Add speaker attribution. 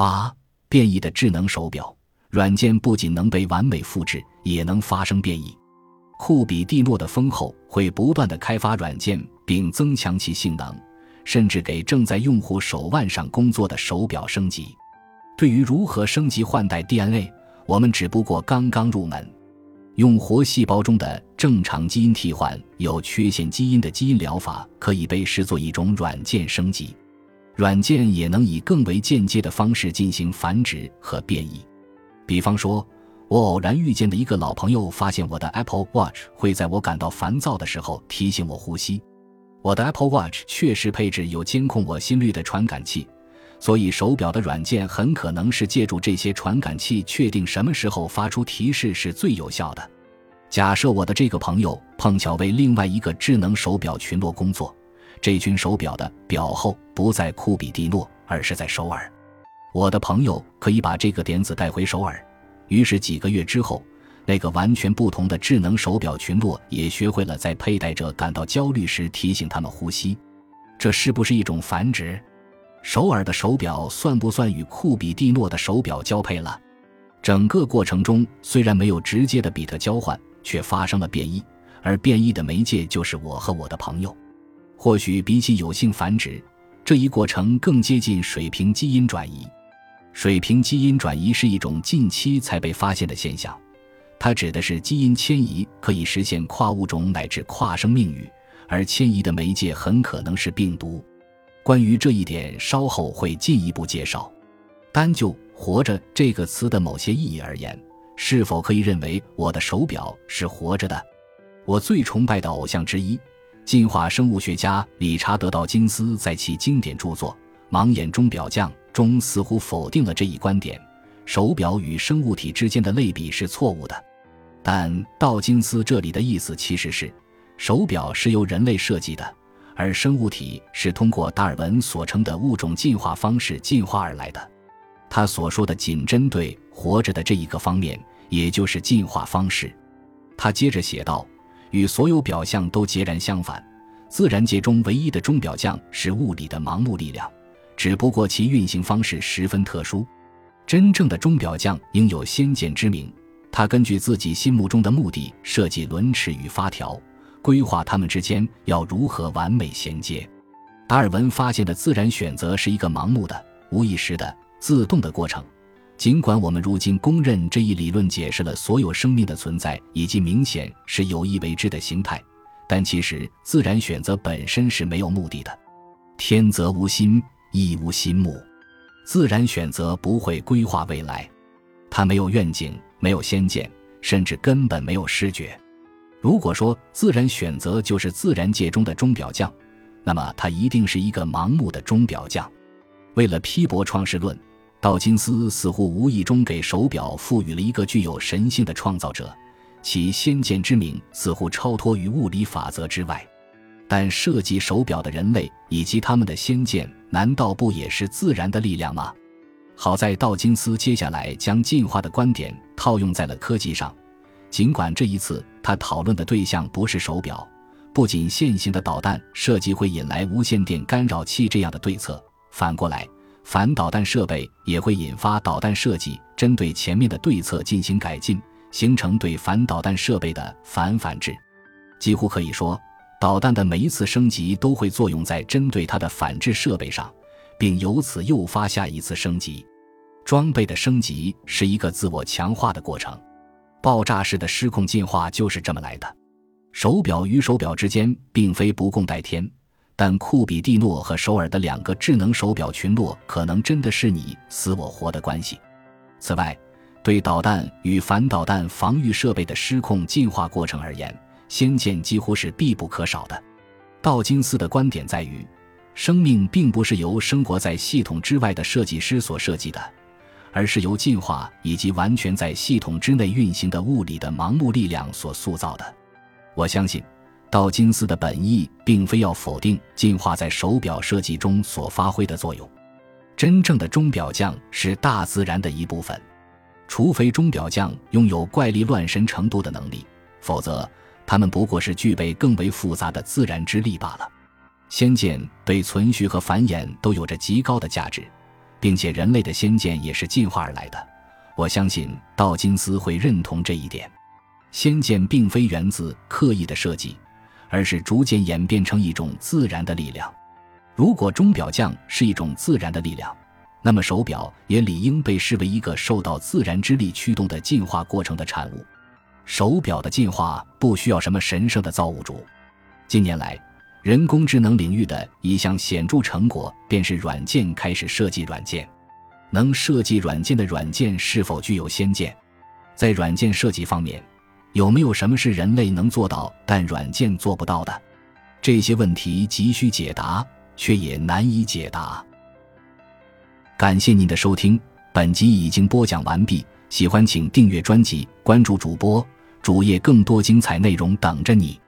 Speaker 1: 八、变异的智能手表软件不仅能被完美复制，也能发生变异。库比蒂诺的丰厚会不断的开发软件，并增强其性能，甚至给正在用户手腕上工作的手表升级。对于如何升级换代 DNA，我们只不过刚刚入门。用活细胞中的正常基因替换有缺陷基因的基因疗法，可以被视作一种软件升级。软件也能以更为间接的方式进行繁殖和变异。比方说，我偶然遇见的一个老朋友发现我的 Apple Watch 会在我感到烦躁的时候提醒我呼吸。我的 Apple Watch 确实配置有监控我心率的传感器。所以，手表的软件很可能是借助这些传感器，确定什么时候发出提示是最有效的。假设我的这个朋友碰巧为另外一个智能手表群落工作，这群手表的表后不在库比蒂诺，而是在首尔。我的朋友可以把这个点子带回首尔，于是几个月之后，那个完全不同的智能手表群落也学会了在佩戴者感到焦虑时提醒他们呼吸。这是不是一种繁殖？首尔的手表算不算与库比蒂诺的手表交配了？整个过程中虽然没有直接的比特交换，却发生了变异，而变异的媒介就是我和我的朋友。或许比起有性繁殖，这一过程更接近水平基因转移。水平基因转移是一种近期才被发现的现象，它指的是基因迁移可以实现跨物种乃至跨生命域，而迁移的媒介很可能是病毒。关于这一点，稍后会进一步介绍。单就“活着”这个词的某些意义而言，是否可以认为我的手表是活着的？我最崇拜的偶像之一，进化生物学家理查德·道金斯在其经典著作《盲眼钟表匠》中似乎否定了这一观点：手表与生物体之间的类比是错误的。但道金斯这里的意思其实是，手表是由人类设计的。而生物体是通过达尔文所称的物种进化方式进化而来的，他所说的仅针对活着的这一个方面，也就是进化方式。他接着写道：“与所有表象都截然相反，自然界中唯一的钟表匠是物理的盲目力量，只不过其运行方式十分特殊。真正的钟表匠应有先见之明，他根据自己心目中的目的设计轮尺与发条。”规划它们之间要如何完美衔接。达尔文发现的自然选择是一个盲目的、无意识的、自动的过程。尽管我们如今公认这一理论解释了所有生命的存在以及明显是有意为之的形态，但其实自然选择本身是没有目的的。天则无心，亦无心目。自然选择不会规划未来，它没有愿景，没有先见，甚至根本没有视觉。如果说自然选择就是自然界中的钟表匠，那么他一定是一个盲目的钟表匠。为了批驳创世论，道金斯似乎无意中给手表赋予了一个具有神性的创造者，其先见之明似乎超脱于物理法则之外。但设计手表的人类以及他们的先见，难道不也是自然的力量吗？好在道金斯接下来将进化的观点套用在了科技上。尽管这一次他讨论的对象不是手表，不仅现行的导弹设计会引来无线电干扰器这样的对策，反过来，反导弹设备也会引发导弹设计针对前面的对策进行改进，形成对反导弹设备的反反制。几乎可以说，导弹的每一次升级都会作用在针对它的反制设备上，并由此诱发下一次升级。装备的升级是一个自我强化的过程。爆炸式的失控进化就是这么来的。手表与手表之间并非不共戴天，但库比蒂诺和首尔的两个智能手表群落可能真的是你死我活的关系。此外，对导弹与反导弹防御设备的失控进化过程而言，先见几乎是必不可少的。道金斯的观点在于，生命并不是由生活在系统之外的设计师所设计的。而是由进化以及完全在系统之内运行的物理的盲目力量所塑造的。我相信，道金斯的本意并非要否定进化在手表设计中所发挥的作用。真正的钟表匠是大自然的一部分，除非钟表匠拥有怪力乱神程度的能力，否则他们不过是具备更为复杂的自然之力罢了。先见对存续和繁衍都有着极高的价值。并且人类的先见也是进化而来的。我相信道金斯会认同这一点。先见并非源自刻意的设计，而是逐渐演变成一种自然的力量。如果钟表匠是一种自然的力量，那么手表也理应被视为一个受到自然之力驱动的进化过程的产物。手表的进化不需要什么神圣的造物主。近年来，人工智能领域的一项显著成果便是软件开始设计软件。能设计软件的软件是否具有先见？在软件设计方面，有没有什么是人类能做到但软件做不到的？这些问题急需解答，却也难以解答。感谢您的收听，本集已经播讲完毕。喜欢请订阅专辑，关注主播主页，更多精彩内容等着你。